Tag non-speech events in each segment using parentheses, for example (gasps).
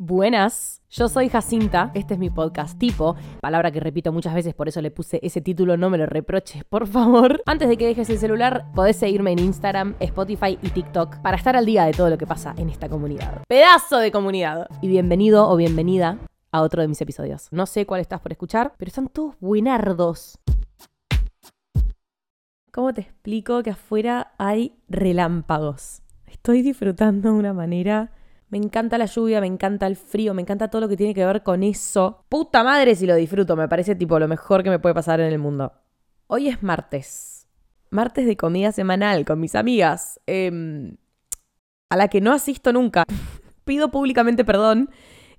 Buenas, yo soy Jacinta, este es mi podcast tipo, palabra que repito muchas veces, por eso le puse ese título, no me lo reproches, por favor. Antes de que dejes el celular, podés seguirme en Instagram, Spotify y TikTok para estar al día de todo lo que pasa en esta comunidad. Pedazo de comunidad. Y bienvenido o bienvenida a otro de mis episodios. No sé cuál estás por escuchar, pero están todos buenardos. ¿Cómo te explico que afuera hay relámpagos? Estoy disfrutando de una manera me encanta la lluvia, me encanta el frío, me encanta todo lo que tiene que ver con eso. Puta madre si lo disfruto, me parece tipo lo mejor que me puede pasar en el mundo. Hoy es martes. Martes de comida semanal con mis amigas. Em, a la que no asisto nunca. (laughs) Pido públicamente perdón.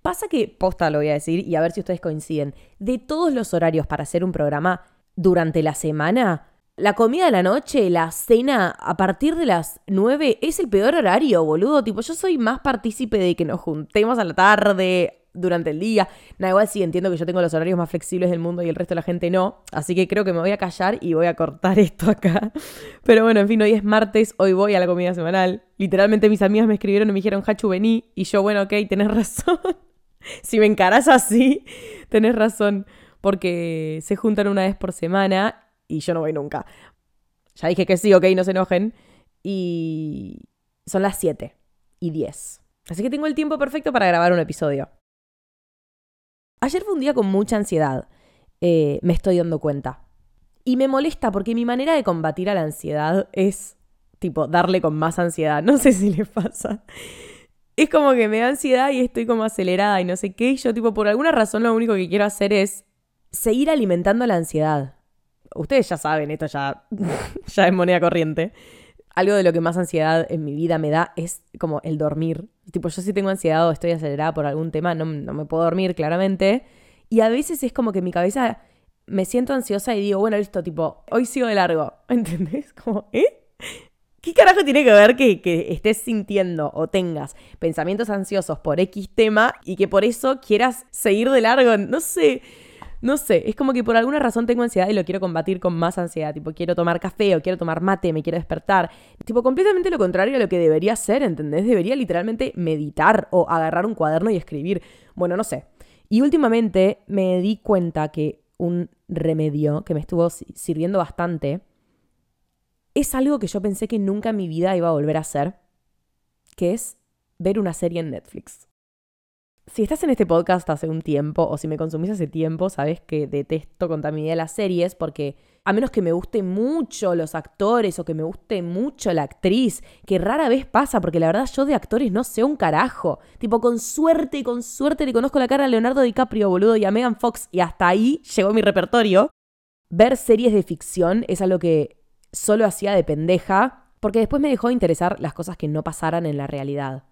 Pasa que, posta lo voy a decir y a ver si ustedes coinciden. De todos los horarios para hacer un programa durante la semana, la comida de la noche, la cena, a partir de las 9 es el peor horario, boludo. Tipo, yo soy más partícipe de que nos juntemos a la tarde, durante el día. Nada, igual sí entiendo que yo tengo los horarios más flexibles del mundo y el resto de la gente no. Así que creo que me voy a callar y voy a cortar (laughs) esto acá. Pero bueno, en fin, hoy es martes, hoy voy a la comida semanal. Literalmente mis amigas me escribieron y me dijeron, Hachu, vení. Y yo, bueno, ok, tenés (laughs) razón. si me encarás así, tenés razón. Porque se juntan una vez por semana y yo no voy nunca. Ya dije que sí, ok, no se enojen. Y son las 7 y 10. Así que tengo el tiempo perfecto para grabar un episodio. Ayer fue un día con mucha ansiedad. Eh, me estoy dando cuenta. Y me molesta porque mi manera de combatir a la ansiedad es, tipo, darle con más ansiedad. No sé si le pasa. Es como que me da ansiedad y estoy como acelerada y no sé qué. Y yo, tipo, por alguna razón lo único que quiero hacer es seguir alimentando la ansiedad ustedes ya saben, esto ya, (laughs) ya es moneda corriente. Algo de lo que más ansiedad en mi vida me da es como el dormir. Tipo, yo si tengo ansiedad o estoy acelerada por algún tema, no, no me puedo dormir, claramente. Y a veces es como que mi cabeza me siento ansiosa y digo, bueno, listo, tipo, hoy sigo de largo. (laughs) ¿Entendés? Como, ¿eh? ¿Qué carajo tiene que ver que, que, estés sintiendo o tengas pensamientos ansiosos por X tema y que por eso quieras seguir de largo? No sé. No sé, es como que por alguna razón tengo ansiedad y lo quiero combatir con más ansiedad. Tipo, quiero tomar café o quiero tomar mate, me quiero despertar. Tipo, completamente lo contrario a lo que debería ser, ¿entendés? Debería literalmente meditar o agarrar un cuaderno y escribir. Bueno, no sé. Y últimamente me di cuenta que un remedio que me estuvo sirviendo bastante es algo que yo pensé que nunca en mi vida iba a volver a hacer, que es ver una serie en Netflix si estás en este podcast hace un tiempo o si me consumís hace tiempo, sabes que detesto con de las series porque a menos que me guste mucho los actores o que me guste mucho la actriz, que rara vez pasa porque la verdad yo de actores no sé un carajo. Tipo, con suerte, con suerte le conozco la cara a Leonardo DiCaprio, boludo, y a Megan Fox y hasta ahí llegó mi repertorio. Ver series de ficción es algo que solo hacía de pendeja porque después me dejó de interesar las cosas que no pasaran en la realidad.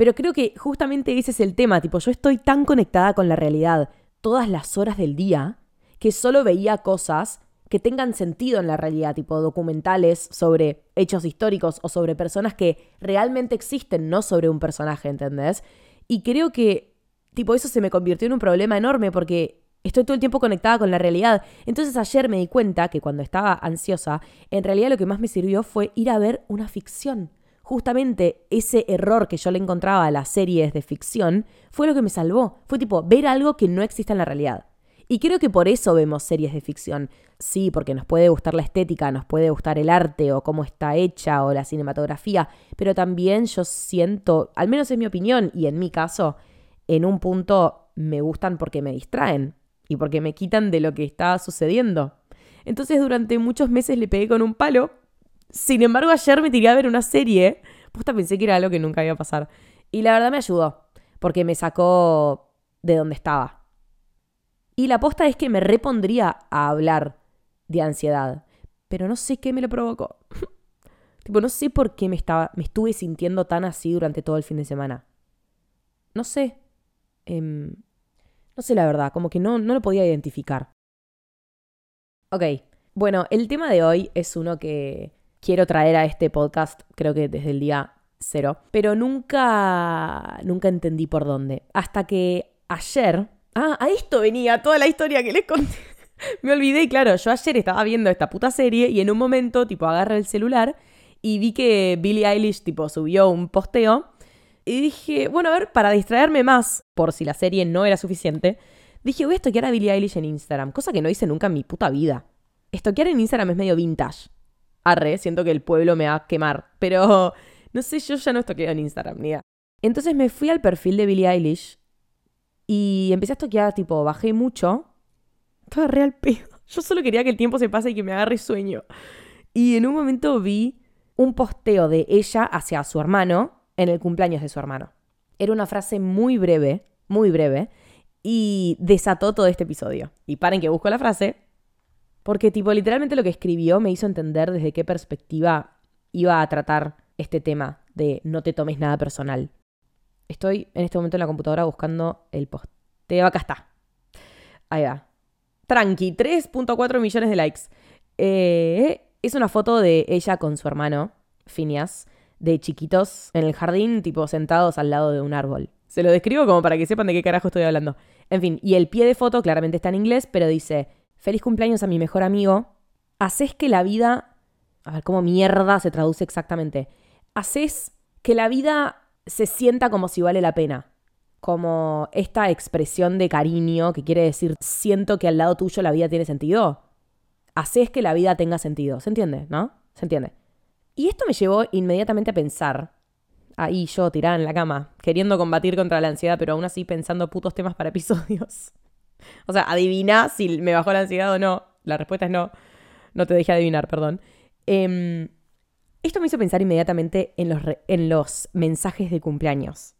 Pero creo que justamente ese es el tema, tipo, yo estoy tan conectada con la realidad todas las horas del día que solo veía cosas que tengan sentido en la realidad, tipo documentales sobre hechos históricos o sobre personas que realmente existen, no sobre un personaje, ¿entendés? Y creo que, tipo, eso se me convirtió en un problema enorme porque estoy todo el tiempo conectada con la realidad. Entonces ayer me di cuenta que cuando estaba ansiosa, en realidad lo que más me sirvió fue ir a ver una ficción justamente ese error que yo le encontraba a las series de ficción fue lo que me salvó. Fue tipo ver algo que no existe en la realidad. Y creo que por eso vemos series de ficción. Sí, porque nos puede gustar la estética, nos puede gustar el arte o cómo está hecha o la cinematografía, pero también yo siento, al menos en mi opinión y en mi caso, en un punto me gustan porque me distraen y porque me quitan de lo que está sucediendo. Entonces durante muchos meses le pegué con un palo sin embargo, ayer me tiré a ver una serie. Puesta pensé que era algo que nunca iba a pasar. Y la verdad me ayudó, porque me sacó de donde estaba. Y la posta es que me repondría a hablar de ansiedad. Pero no sé qué me lo provocó. (laughs) tipo, no sé por qué me, estaba, me estuve sintiendo tan así durante todo el fin de semana. No sé. Em, no sé la verdad, como que no, no lo podía identificar. Ok, bueno, el tema de hoy es uno que quiero traer a este podcast, creo que desde el día cero, pero nunca, nunca entendí por dónde. Hasta que ayer, ah, a esto venía toda la historia que les conté. (laughs) Me olvidé y claro, yo ayer estaba viendo esta puta serie y en un momento, tipo, agarré el celular y vi que Billie Eilish, tipo, subió un posteo Y dije, bueno, a ver, para distraerme más, por si la serie no era suficiente, dije, voy a estoquear a Billie Eilish en Instagram, cosa que no hice nunca en mi puta vida. Estoquear en Instagram es medio vintage. Arre, siento que el pueblo me va a quemar, pero (laughs) no sé, yo ya no estoqueo en Instagram, ni. Entonces me fui al perfil de Billie Eilish y empecé a estoquear, tipo, bajé mucho. Estaba real pedo. (laughs) Yo solo quería que el tiempo se pase y que me agarre sueño. Y en un momento vi un posteo de ella hacia su hermano en el cumpleaños de su hermano. Era una frase muy breve, muy breve, y desató todo este episodio. Y paren que busco la frase, porque tipo literalmente lo que escribió me hizo entender desde qué perspectiva iba a tratar este tema de no te tomes nada personal. Estoy en este momento en la computadora buscando el posteo. Acá está. Ahí va. Tranqui, 3.4 millones de likes. Eh, es una foto de ella con su hermano, Phineas, de chiquitos en el jardín, tipo sentados al lado de un árbol. Se lo describo como para que sepan de qué carajo estoy hablando. En fin, y el pie de foto claramente está en inglés, pero dice, feliz cumpleaños a mi mejor amigo. Haces que la vida... A ver, ¿cómo mierda se traduce exactamente? Haces que la vida se sienta como si vale la pena. Como esta expresión de cariño que quiere decir, siento que al lado tuyo la vida tiene sentido. Haces que la vida tenga sentido. ¿Se entiende? ¿No? ¿Se entiende? Y esto me llevó inmediatamente a pensar, ahí yo tirada en la cama, queriendo combatir contra la ansiedad, pero aún así pensando putos temas para (laughs) episodios. O sea, adivina si me bajó la ansiedad o no. La respuesta es no. No te dejé adivinar, perdón. Em, esto me hizo pensar inmediatamente en los, en los mensajes de cumpleaños.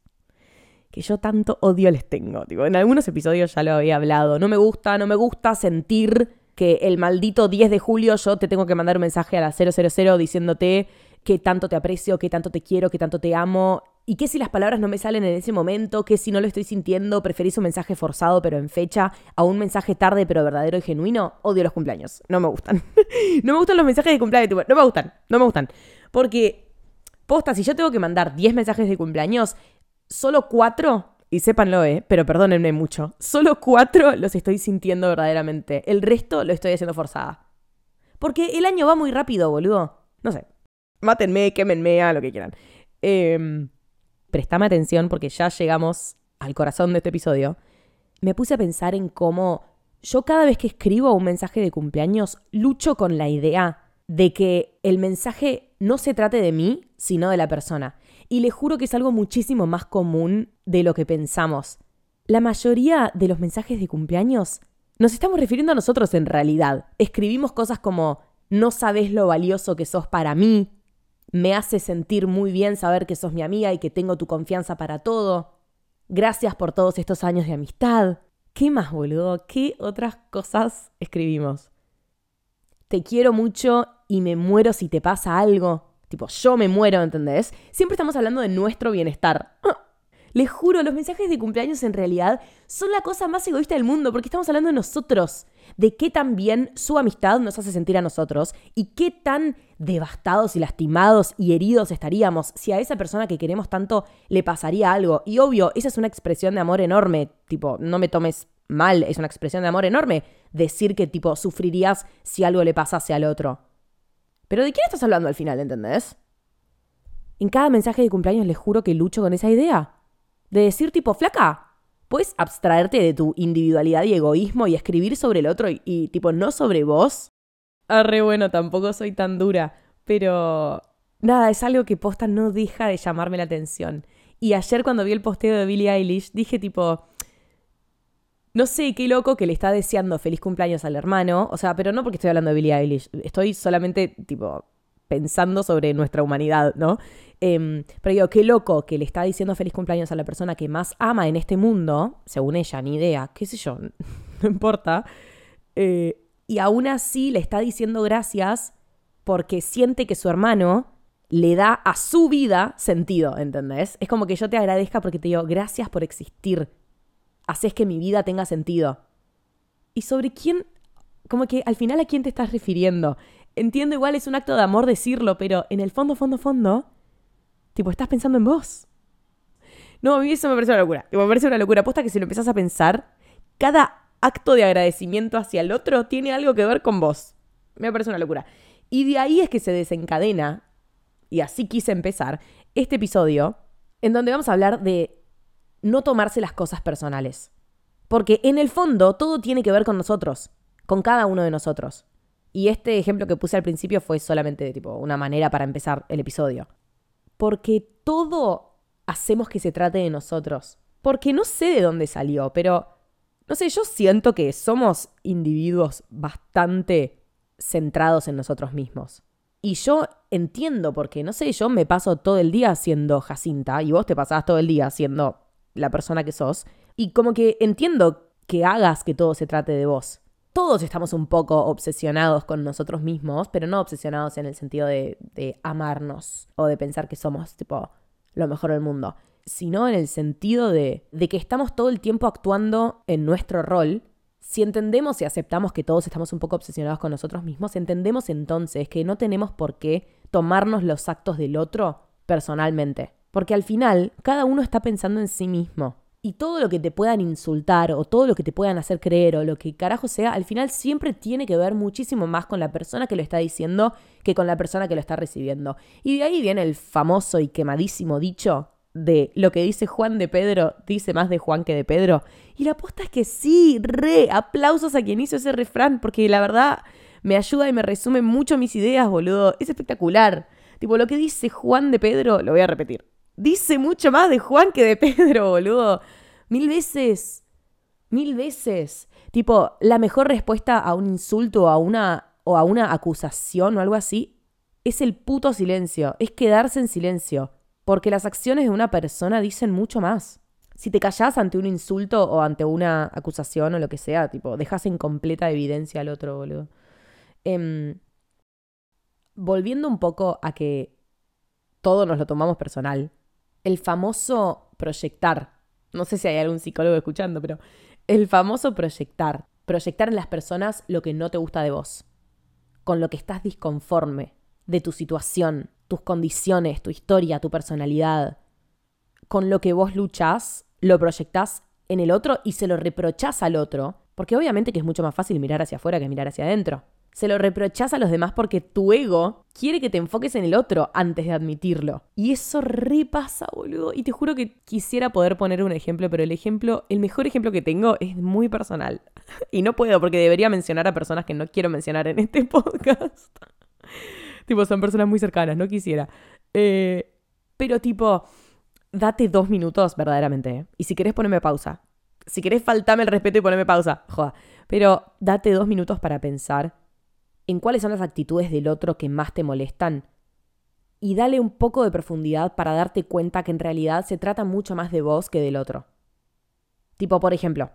Que yo tanto odio les tengo. en algunos episodios ya lo había hablado. No me gusta, no me gusta sentir que el maldito 10 de julio yo te tengo que mandar un mensaje a la 000 diciéndote que tanto te aprecio, que tanto te quiero, que tanto te amo. Y que si las palabras no me salen en ese momento, que si no lo estoy sintiendo, preferís un mensaje forzado pero en fecha a un mensaje tarde pero verdadero y genuino. Odio los cumpleaños. No me gustan. (laughs) no me gustan los mensajes de cumpleaños. No me gustan. No me gustan. Porque, posta, si yo tengo que mandar 10 mensajes de cumpleaños, solo 4 y sépanlo, eh, pero perdónenme mucho, solo cuatro los estoy sintiendo verdaderamente. El resto lo estoy haciendo forzada. Porque el año va muy rápido, boludo. No sé. Mátenme, quémenme, a lo que quieran. Eh, prestame atención porque ya llegamos al corazón de este episodio. Me puse a pensar en cómo yo cada vez que escribo un mensaje de cumpleaños lucho con la idea de que el mensaje no se trate de mí, sino de la persona. Y le juro que es algo muchísimo más común de lo que pensamos. La mayoría de los mensajes de cumpleaños nos estamos refiriendo a nosotros en realidad. Escribimos cosas como no sabes lo valioso que sos para mí, me hace sentir muy bien saber que sos mi amiga y que tengo tu confianza para todo. Gracias por todos estos años de amistad. ¿Qué más, boludo? ¿Qué otras cosas escribimos? Te quiero mucho y me muero si te pasa algo. Tipo, yo me muero, ¿entendés? Siempre estamos hablando de nuestro bienestar. (gasps) Les juro, los mensajes de cumpleaños en realidad son la cosa más egoísta del mundo porque estamos hablando de nosotros, de qué tan bien su amistad nos hace sentir a nosotros y qué tan devastados y lastimados y heridos estaríamos si a esa persona que queremos tanto le pasaría algo. Y obvio, esa es una expresión de amor enorme, tipo, no me tomes mal, es una expresión de amor enorme decir que tipo sufrirías si algo le pasase al otro. Pero ¿de quién estás hablando al final, entendés? En cada mensaje de cumpleaños les juro que lucho con esa idea. De decir tipo, flaca, puedes abstraerte de tu individualidad y egoísmo y escribir sobre el otro y, tipo, no sobre vos. Arre, bueno, tampoco soy tan dura, pero nada, es algo que posta no deja de llamarme la atención. Y ayer cuando vi el posteo de Billie Eilish, dije tipo, no sé, qué loco que le está deseando feliz cumpleaños al hermano. O sea, pero no porque estoy hablando de Billie Eilish. Estoy solamente, tipo, pensando sobre nuestra humanidad, ¿no? Em, pero digo, qué loco que le está diciendo feliz cumpleaños a la persona que más ama en este mundo, según ella, ni idea, qué sé yo, (laughs) no importa. Eh, y aún así le está diciendo gracias porque siente que su hermano le da a su vida sentido, ¿entendés? Es como que yo te agradezca porque te digo, gracias por existir haces que mi vida tenga sentido. ¿Y sobre quién? Como que al final a quién te estás refiriendo. Entiendo igual es un acto de amor decirlo, pero en el fondo, fondo, fondo, tipo, estás pensando en vos. No, a mí eso me parece una locura. me parece una locura. Aposta que si lo empezás a pensar, cada acto de agradecimiento hacia el otro tiene algo que ver con vos. Me parece una locura. Y de ahí es que se desencadena, y así quise empezar, este episodio en donde vamos a hablar de no tomarse las cosas personales. Porque en el fondo todo tiene que ver con nosotros, con cada uno de nosotros. Y este ejemplo que puse al principio fue solamente tipo una manera para empezar el episodio. Porque todo hacemos que se trate de nosotros. Porque no sé de dónde salió, pero no sé, yo siento que somos individuos bastante centrados en nosotros mismos. Y yo entiendo porque, no sé, yo me paso todo el día siendo Jacinta y vos te pasás todo el día siendo la persona que sos. Y como que entiendo que hagas que todo se trate de vos. Todos estamos un poco obsesionados con nosotros mismos, pero no obsesionados en el sentido de, de amarnos o de pensar que somos, tipo, lo mejor del mundo, sino en el sentido de, de que estamos todo el tiempo actuando en nuestro rol si entendemos y aceptamos que todos estamos un poco obsesionados con nosotros mismos, entendemos entonces que no tenemos por qué tomarnos los actos del otro personalmente. Porque al final, cada uno está pensando en sí mismo. Y todo lo que te puedan insultar o todo lo que te puedan hacer creer o lo que carajo sea, al final siempre tiene que ver muchísimo más con la persona que lo está diciendo que con la persona que lo está recibiendo. Y de ahí viene el famoso y quemadísimo dicho de lo que dice Juan de Pedro, dice más de Juan que de Pedro. Y la aposta es que sí, re, aplausos a quien hizo ese refrán, porque la verdad me ayuda y me resume mucho mis ideas, boludo. Es espectacular. Tipo, lo que dice Juan de Pedro, lo voy a repetir. Dice mucho más de Juan que de (laughs) Pedro, boludo. Mil veces. Mil veces. Tipo, la mejor respuesta a un insulto a una, o a una acusación o algo así es el puto silencio. Es quedarse en silencio. Porque las acciones de una persona dicen mucho más. Si te callas ante un insulto o ante una acusación o lo que sea, tipo, dejas en completa evidencia al otro, boludo. Em, volviendo un poco a que todo nos lo tomamos personal, el famoso proyectar, no sé si hay algún psicólogo escuchando, pero el famoso proyectar, proyectar en las personas lo que no te gusta de vos, con lo que estás disconforme, de tu situación, tus condiciones, tu historia, tu personalidad, con lo que vos luchás, lo proyectás en el otro y se lo reprochás al otro, porque obviamente que es mucho más fácil mirar hacia afuera que mirar hacia adentro. Se lo reprochás a los demás porque tu ego quiere que te enfoques en el otro antes de admitirlo. Y eso repasa, boludo. Y te juro que quisiera poder poner un ejemplo, pero el ejemplo, el mejor ejemplo que tengo es muy personal. (laughs) Y no puedo porque debería mencionar a personas que no quiero mencionar en este (laughs) podcast. tipo, son personas muy cercanas, no quisiera. Eh, pero tipo, date dos minutos verdaderamente. ¿eh? Y si querés ponerme pausa. Si querés faltame el respeto y ponerme pausa. Joda. Pero date dos minutos para pensar en cuáles son las actitudes del otro que más te molestan. Y dale un poco de profundidad para darte cuenta que en realidad se trata mucho más de vos que del otro. Tipo, por ejemplo,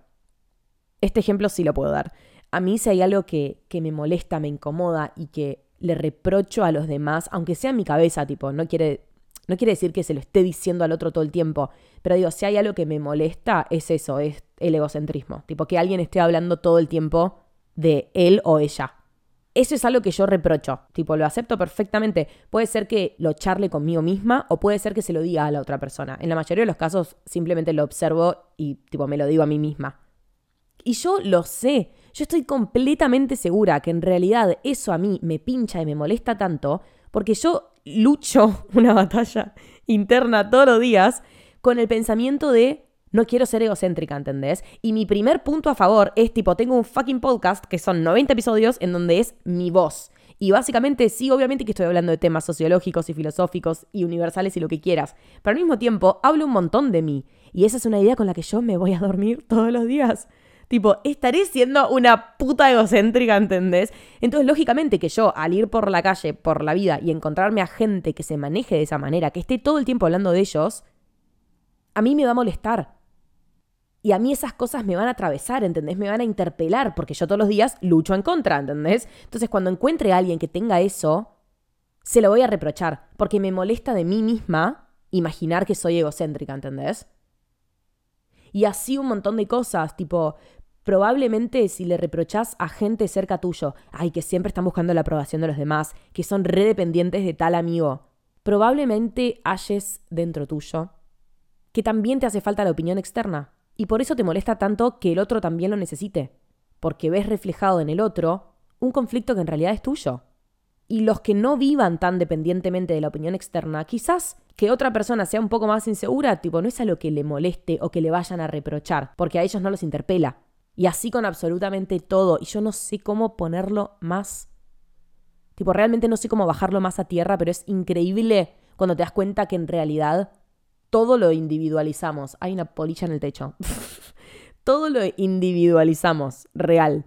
este ejemplo sí lo puedo dar. A mí si hay algo que, que me molesta, me incomoda y que le reprocho a los demás, aunque sea en mi cabeza, tipo, no quiere, no quiere decir que se lo esté diciendo al otro todo el tiempo, pero digo, si hay algo que me molesta, es eso, es el egocentrismo, tipo, que alguien esté hablando todo el tiempo de él o ella. Eso es algo que yo reprocho, tipo, lo acepto perfectamente. Puede ser que lo charle conmigo misma o puede ser que se lo diga a la otra persona. En la mayoría de los casos simplemente lo observo y tipo me lo digo a mí misma. Y yo lo sé, yo estoy completamente segura que en realidad eso a mí me pincha y me molesta tanto porque yo lucho (laughs) una batalla interna todos los días con el pensamiento de no quiero ser egocéntrica, ¿entendés? Y mi primer punto a favor es tipo, tengo un fucking podcast que son 90 episodios en donde es mi voz. Y básicamente sí, obviamente que estoy hablando de temas sociológicos y filosóficos y universales y lo que quieras, pero al mismo tiempo hablo un montón de mí. Y esa es una idea con la que yo me voy a dormir (laughs) todos los días. Tipo, estaré siendo una puta egocéntrica, ¿entendés? Entonces, lógicamente que yo, al ir por la calle, por la vida y encontrarme a gente que se maneje de esa manera, que esté todo el tiempo hablando de ellos, a mí me va a molestar. Y a mí esas cosas me van a atravesar, ¿entendés? Me van a interpelar, porque yo todos los días lucho en contra, ¿entendés? Entonces, cuando encuentre a alguien que tenga eso, se lo voy a reprochar, porque me molesta de mí misma imaginar que soy egocéntrica, ¿entendés? Y así un montón de cosas, tipo, probablemente si le reprochás a gente cerca tuyo, ay, que siempre están buscando la aprobación de los demás, que son redependientes de tal amigo, probablemente halles dentro tuyo que también te hace falta la opinión externa. Y por eso te molesta tanto que el otro también lo necesite, porque ves reflejado en el otro un conflicto que en realidad es tuyo. Y los que no vivan tan dependientemente de la opinión externa, quizás que otra persona sea un poco más insegura, tipo, no es a lo que le moleste o que le vayan a reprochar, porque a ellos no los interpela. Y así con absolutamente todo. Y yo no sé cómo ponerlo más. Tipo, realmente no sé cómo bajarlo más a tierra, pero es increíble cuando te das cuenta que en realidad todo lo individualizamos. Hay una polilla en el techo. (laughs) todo lo individualizamos, real.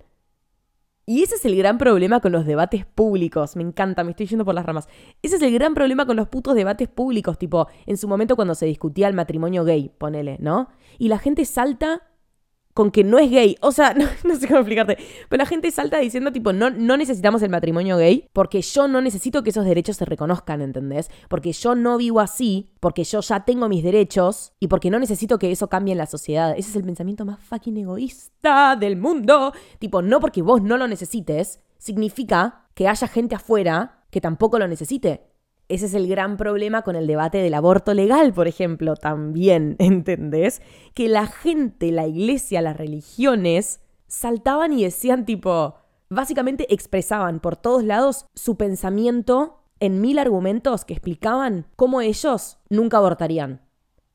Y ese es el gran problema con los debates públicos. Me encanta, me estoy yendo por las ramas. Ese es el gran problema con los putos debates públicos, tipo, en su momento cuando se discutía el matrimonio gay, ponele, ¿no? Y la gente salta con que no es gay. O sea, (laughs) no, sé cómo explicarte. Pero la gente salta diciendo, tipo, no, no necesitamos el matrimonio gay porque yo no necesito que esos derechos se reconozcan, ¿entendés? Porque yo no vivo así, porque yo ya tengo mis derechos y porque no necesito que eso cambie en la sociedad. Ese es el pensamiento más fucking egoísta del mundo. Tipo, no porque vos no lo necesites, significa que haya gente afuera que tampoco lo necesite. Ese es el gran problema con el debate del aborto legal, por ejemplo, también, (laughs) ¿entendés? Que la gente, la iglesia, las religiones, saltaban y decían tipo, básicamente expresaban por todos lados su pensamiento en mil argumentos que explicaban cómo ellos nunca abortarían.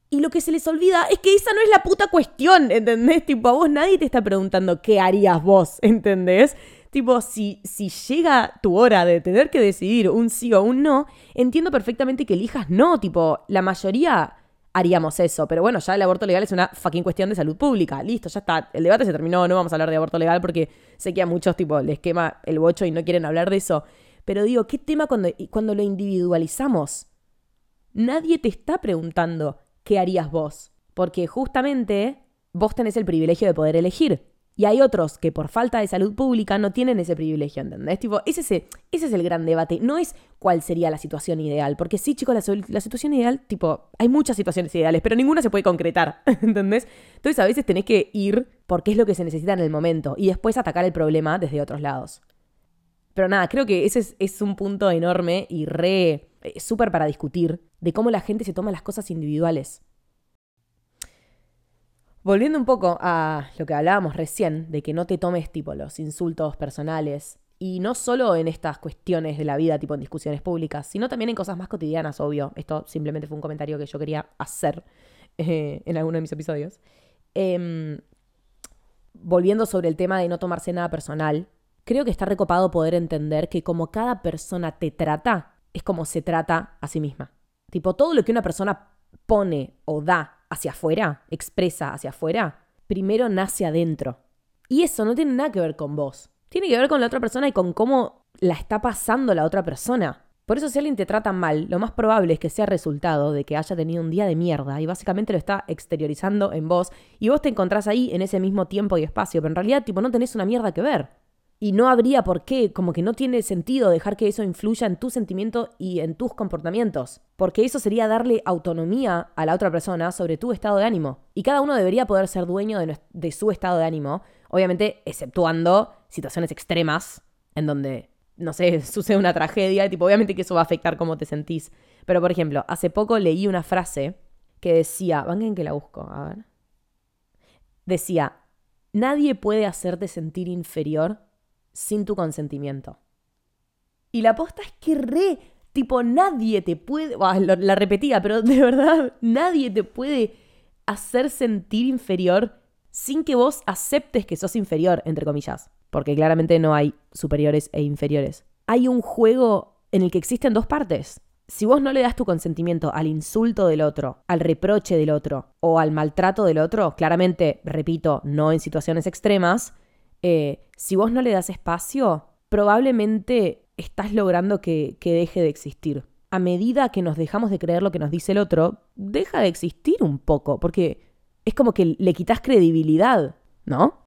Y lo que se les olvida es que esa no es la puta cuestión, ¿entendés? Tipo, a vos nadie te está preguntando qué harías vos, (laughs) ¿entendés? Tipo, si, si llega tu hora de tener que decidir un sí o un no, entiendo perfectamente que elijas no. Tipo, la mayoría haríamos eso. Pero bueno, ya el aborto legal es una fucking cuestión de salud pública. Listo, ya está. El debate se terminó. No vamos a hablar de aborto legal porque sé que a muchos, tipo, les quema el bocho y no quieren hablar de eso. Pero digo, ¿qué tema cuando, cuando lo individualizamos? Nadie te está preguntando qué harías vos. Porque justamente vos tenés el privilegio de poder elegir. Y hay otros que por falta de salud pública no tienen ese privilegio, ¿entendés? Tipo, ese, ese, ese es el gran debate. No es cuál sería la situación ideal. Porque sí, chicos, la, la, situación ideal, tipo, hay muchas situaciones ideales, pero ninguna se puede concretar, (laughs) ¿entendés? Entonces a veces tenés que ir porque es lo que se necesita en el momento y después atacar el problema desde otros lados. Pero nada, creo que ese es, es un punto enorme y re eh, súper para discutir de cómo la gente se toma las cosas individuales. Volviendo un poco a lo que hablábamos recién, de que no te tomes tipo los insultos personales, y no solo en estas cuestiones de la vida, tipo en discusiones públicas, sino también en cosas más cotidianas, obvio. Esto simplemente fue un comentario que yo quería hacer eh, en alguno de mis episodios. Em, volviendo sobre el tema de no tomarse nada personal, creo que está recopado poder entender que como cada persona te trata, es como se trata a sí misma. Tipo, todo lo que una persona pone o da hacia afuera, expresa hacia afuera, primero nace adentro. Y eso no tiene nada que ver con vos. Tiene que ver con la otra persona y con cómo la está pasando la otra persona. Por eso si alguien te trata mal, lo más probable es que sea resultado de que haya tenido un día de mierda y básicamente lo está exteriorizando en vos y vos te encontrás ahí en ese mismo tiempo y espacio, pero en realidad tipo no tenés una mierda que ver. Y no habría por qué, como que no tiene sentido dejar que eso influya en tu sentimiento y en tus comportamientos, porque eso sería darle autonomía a la otra persona sobre tu estado de ánimo. Y cada uno debería poder ser dueño de, su estado de ánimo, obviamente exceptuando situaciones extremas en donde, no sé, (laughs) sucede una tragedia, tipo, obviamente que eso va a afectar cómo te sentís. Pero, por ejemplo, hace poco leí una frase que decía, en que la busco, a ver. Decía, nadie puede hacerte sentir inferior sin tu consentimiento. Y la aposta es que re, tipo, nadie te puede, la repetía, pero de verdad, nadie te puede hacer sentir inferior sin que vos aceptes que sos inferior, entre comillas. Porque claramente no hay superiores e inferiores. Hay un juego en el que existen dos partes. Si vos no le das tu consentimiento al insulto del otro, al reproche del otro o al maltrato del otro, claramente, repito, no en situaciones extremas, eh, si vos no le das espacio, probablemente estás logrando que, que deje de existir. A medida que nos dejamos de creer lo que nos dice el otro, deja de existir un poco, porque es como que le quitas credibilidad, ¿no?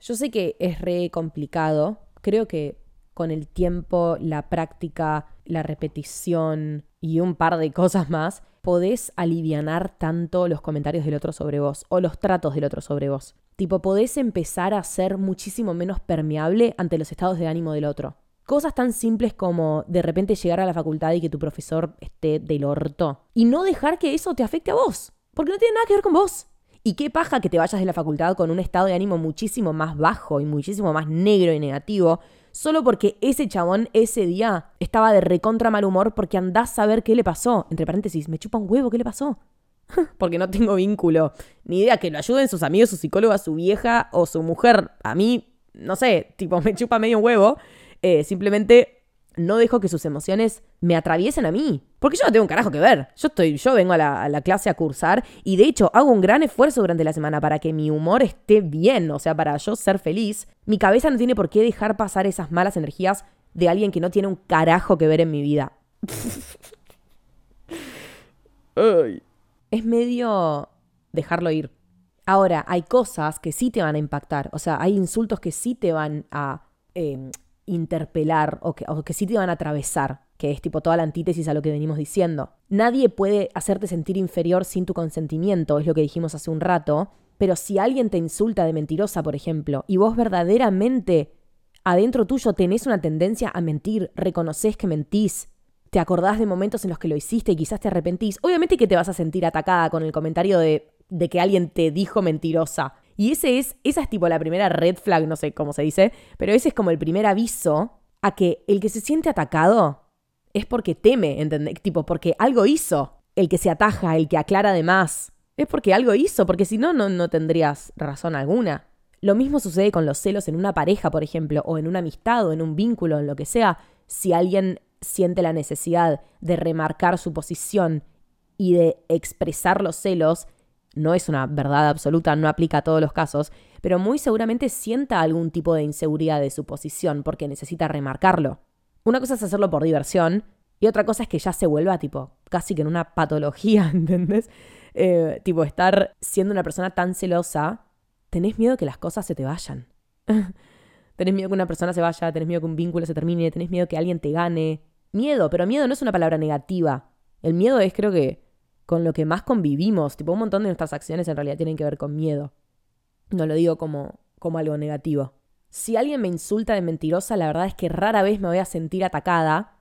Yo sé que es re complicado, creo que con el tiempo, la práctica, la repetición y un par de cosas más, podés alivianar tanto los comentarios del otro sobre vos o los tratos del otro sobre vos. Tipo, podés empezar a ser muchísimo menos permeable ante los estados de ánimo del otro. Cosas tan simples como de repente llegar a la facultad y que tu profesor esté del orto. Y no dejar que eso te afecte a vos. Porque no tiene nada que ver con vos. Y qué paja que te vayas de la facultad con un estado de ánimo muchísimo más bajo y muchísimo más negro y negativo, solo porque ese chabón ese día estaba de recontra mal humor porque andás a ver qué le pasó. Entre paréntesis, me chupa un huevo, ¿qué le pasó? (laughs) porque no tengo vínculo. Ni idea que lo ayuden sus amigos, su psicóloga, su vieja o su mujer. A mí, no sé, tipo, (laughs) me chupa medio huevo. Eh, simplemente no dejo que sus emociones me atraviesen a mí. Porque yo no tengo un carajo que ver. Yo estoy, yo vengo a la, clase a cursar y de hecho hago un gran esfuerzo durante la semana para que mi humor esté bien, o sea, para yo ser feliz. Mi cabeza no tiene por qué dejar pasar esas malas energías de alguien que no tiene un carajo que ver en mi vida. (laughs) Es medio dejarlo ir. Ahora, hay cosas que sí te van a impactar. O sea, hay insultos que sí te van a em, interpelar o que, o que sí te van a atravesar, que es tipo toda la antítesis a lo que venimos diciendo. Nadie puede hacerte sentir inferior sin tu consentimiento, es lo que dijimos hace un rato, pero si alguien te insulta de mentirosa, por ejemplo, y vos verdaderamente adentro tuyo tenés una tendencia a mentir, reconoces que mentís, te acordás de momentos en los que lo hiciste y quizás te arrepentís, obviamente que te vas a sentir atacada con el comentario de, de que alguien te dijo mentirosa. Y ese es, esa es tipo la primera red flag, no sé cómo se dice, pero ese es como el primer aviso a que el que se siente atacado es porque teme, ¿entendés? Tipo, porque algo hizo. El que se ataja, el que aclara de más, es porque algo hizo, porque si no, no tendrías razón alguna. Lo mismo sucede con los celos en una pareja, por ejemplo, o en una amistad, o en un vínculo, en lo que sea. Si alguien siente la necesidad de remarcar su posición y de expresar los celos, no es una verdad absoluta, no aplica a todos los casos, pero muy seguramente sienta algún tipo de inseguridad de su posición porque necesita remarcarlo. Una cosa es hacerlo por diversión y otra cosa es que ya se vuelva tipo casi que en una patología, (laughs) ¿entendés? Eh, tipo estar siendo una persona tan celosa, tenés miedo que las cosas se te vayan. (laughs) tenés miedo que una persona se vaya, tenés miedo que un vínculo se termine, tenés miedo que alguien te gane. Miedo, pero miedo no es una palabra negativa. El miedo es creo que con lo que más convivimos. Tipo, un montón de nuestras acciones en realidad tienen que ver con miedo. No lo digo como, como algo negativo. Si alguien me insulta de mentirosa, la verdad es que rara vez me voy a sentir atacada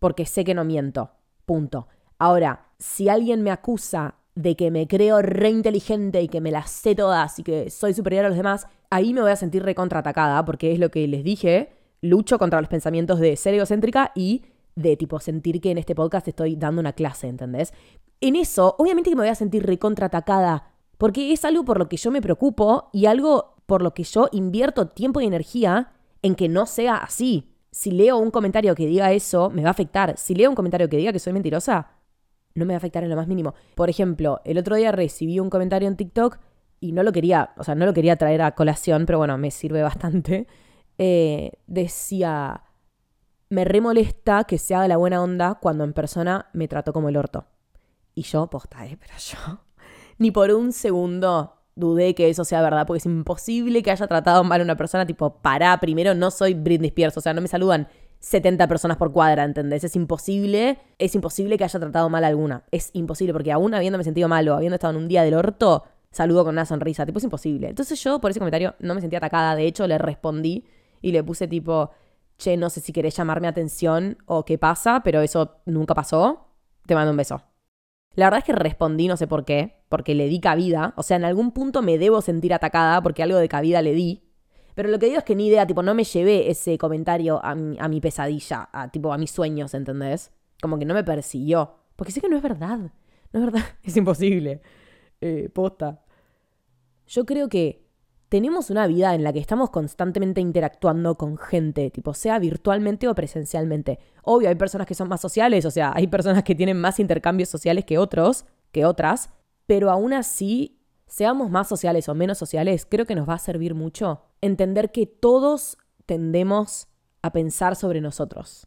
porque sé que no miento. Punto. Ahora, si alguien me acusa de que me creo re inteligente y que me las sé todas y que soy superior a los demás, ahí me voy a sentir recontraatacada porque es lo que les dije, lucho contra los pensamientos de ser egocéntrica y de tipo sentir que en este podcast estoy dando una clase, ¿entendés? En eso, obviamente que me voy a sentir recontraatacada, porque es algo por lo que yo me preocupo y algo por lo que yo invierto tiempo y energía en que no sea así. Si leo un comentario que diga eso, me va a afectar. Si leo un comentario que diga que soy mentirosa, no me va a afectar en lo más mínimo. Por ejemplo, el otro día recibí un comentario en TikTok y no lo quería, o sea, no lo quería traer a colación, pero bueno, me sirve bastante. Eh, decía, me remolesta que se haga la buena onda cuando en persona me trato como el orto. Y yo, posta, ¿eh? Pero yo (laughs) ni por un segundo dudé que eso sea verdad, porque es imposible que haya tratado mal a una persona, tipo, pará, primero no soy Britney o sea, no me saludan 70 personas por cuadra, ¿entendés? Es imposible, es imposible que haya tratado mal a alguna. Es imposible, porque aún habiéndome sentido malo, habiendo estado en un día del orto, saludo con una sonrisa, tipo, es imposible. Entonces yo por ese comentario no me sentí atacada, de hecho le respondí y le puse tipo, che, no sé si querés llamarme atención o qué pasa, pero eso nunca pasó, te mando un beso. La verdad es que respondí, no sé por qué, porque le di cabida, o sea, en algún punto me debo sentir atacada porque algo de cabida le di, pero lo que digo es que ni idea, tipo, no me llevé ese comentario a mi, pesadilla, a, tipo, a mis sueños, ¿entendés? Como que no me persiguió, porque sé que no es verdad, no es verdad, (laughs) es imposible. Eh, posta. Yo creo que tenemos una vida en la que estamos constantemente interactuando con gente, tipo sea virtualmente o presencialmente. Obvio, hay personas que son más sociales, o sea, hay personas que tienen más intercambios sociales que otros, que otras, pero aún así, seamos más sociales o menos sociales, creo que nos va a servir mucho entender que todos tendemos a pensar sobre nosotros.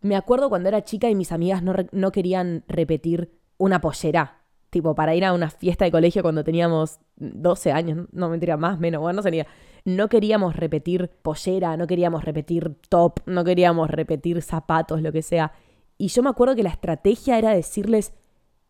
Me acuerdo cuando era chica y mis amigas no, no querían repetir una pollera tipo para ir a una fiesta de colegio cuando teníamos 12 años, no mentira, más, menos, bueno, no sería. No queríamos repetir pollera, no queríamos repetir top, no queríamos repetir zapatos, lo que sea. Y yo me acuerdo que la estrategia era decirles,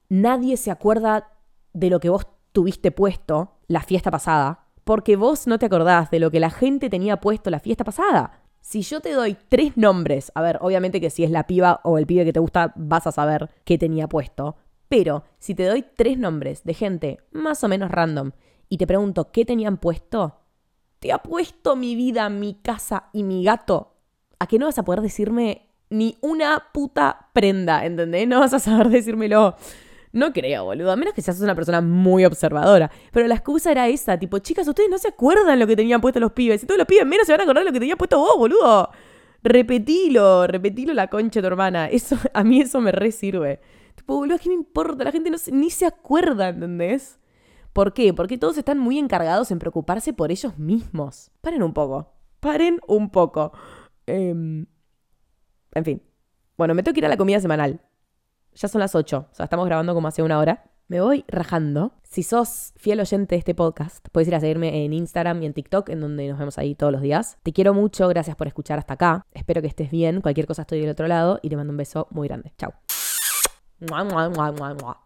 nadie se acuerda de lo que vos tuviste puesto la fiesta pasada, porque vos no te acordás de lo que la gente tenía puesto la fiesta pasada. Si yo te doy tres nombres, a ver, obviamente que si es la piba o el pibe que te gusta, vas a saber qué tenía puesto, pero si te doy tres nombres de gente más o menos random y te pregunto qué tenían puesto, te ha puesto mi vida, mi casa y mi gato a que no vas a poder decirme ni una puta prenda, ¿entendés? No vas a saber decírmelo. No creo, boludo. A menos que seas una persona muy observadora. Pero la excusa era esa, tipo, chicas, ustedes no se acuerdan lo que tenían puesto los pibes. Y todos los pibes menos se van a acordar lo que tenían puesto vos, boludo. Repetilo, repetilo la concha de tu hermana. Eso, a mí eso me re sirve. Boludo, ¿qué me importa? La gente no ni se acuerda, ¿entendés? ¿Por qué? Porque todos están muy encargados en preocuparse por ellos mismos. Paren un poco. Paren un poco. Em, en fin. Bueno, me tengo que ir a la comida semanal. Ya son las 8, o sea, estamos grabando como hace una hora. Me voy rajando. Si sos fiel oyente de este podcast, puedes ir a seguirme en Instagram y en TikTok, en donde nos vemos ahí todos los días. Te quiero mucho, gracias por escuchar hasta acá. Espero que estés bien. Cualquier cosa estoy del otro lado y te mando un beso muy grande. Chao. Mọi, mọi!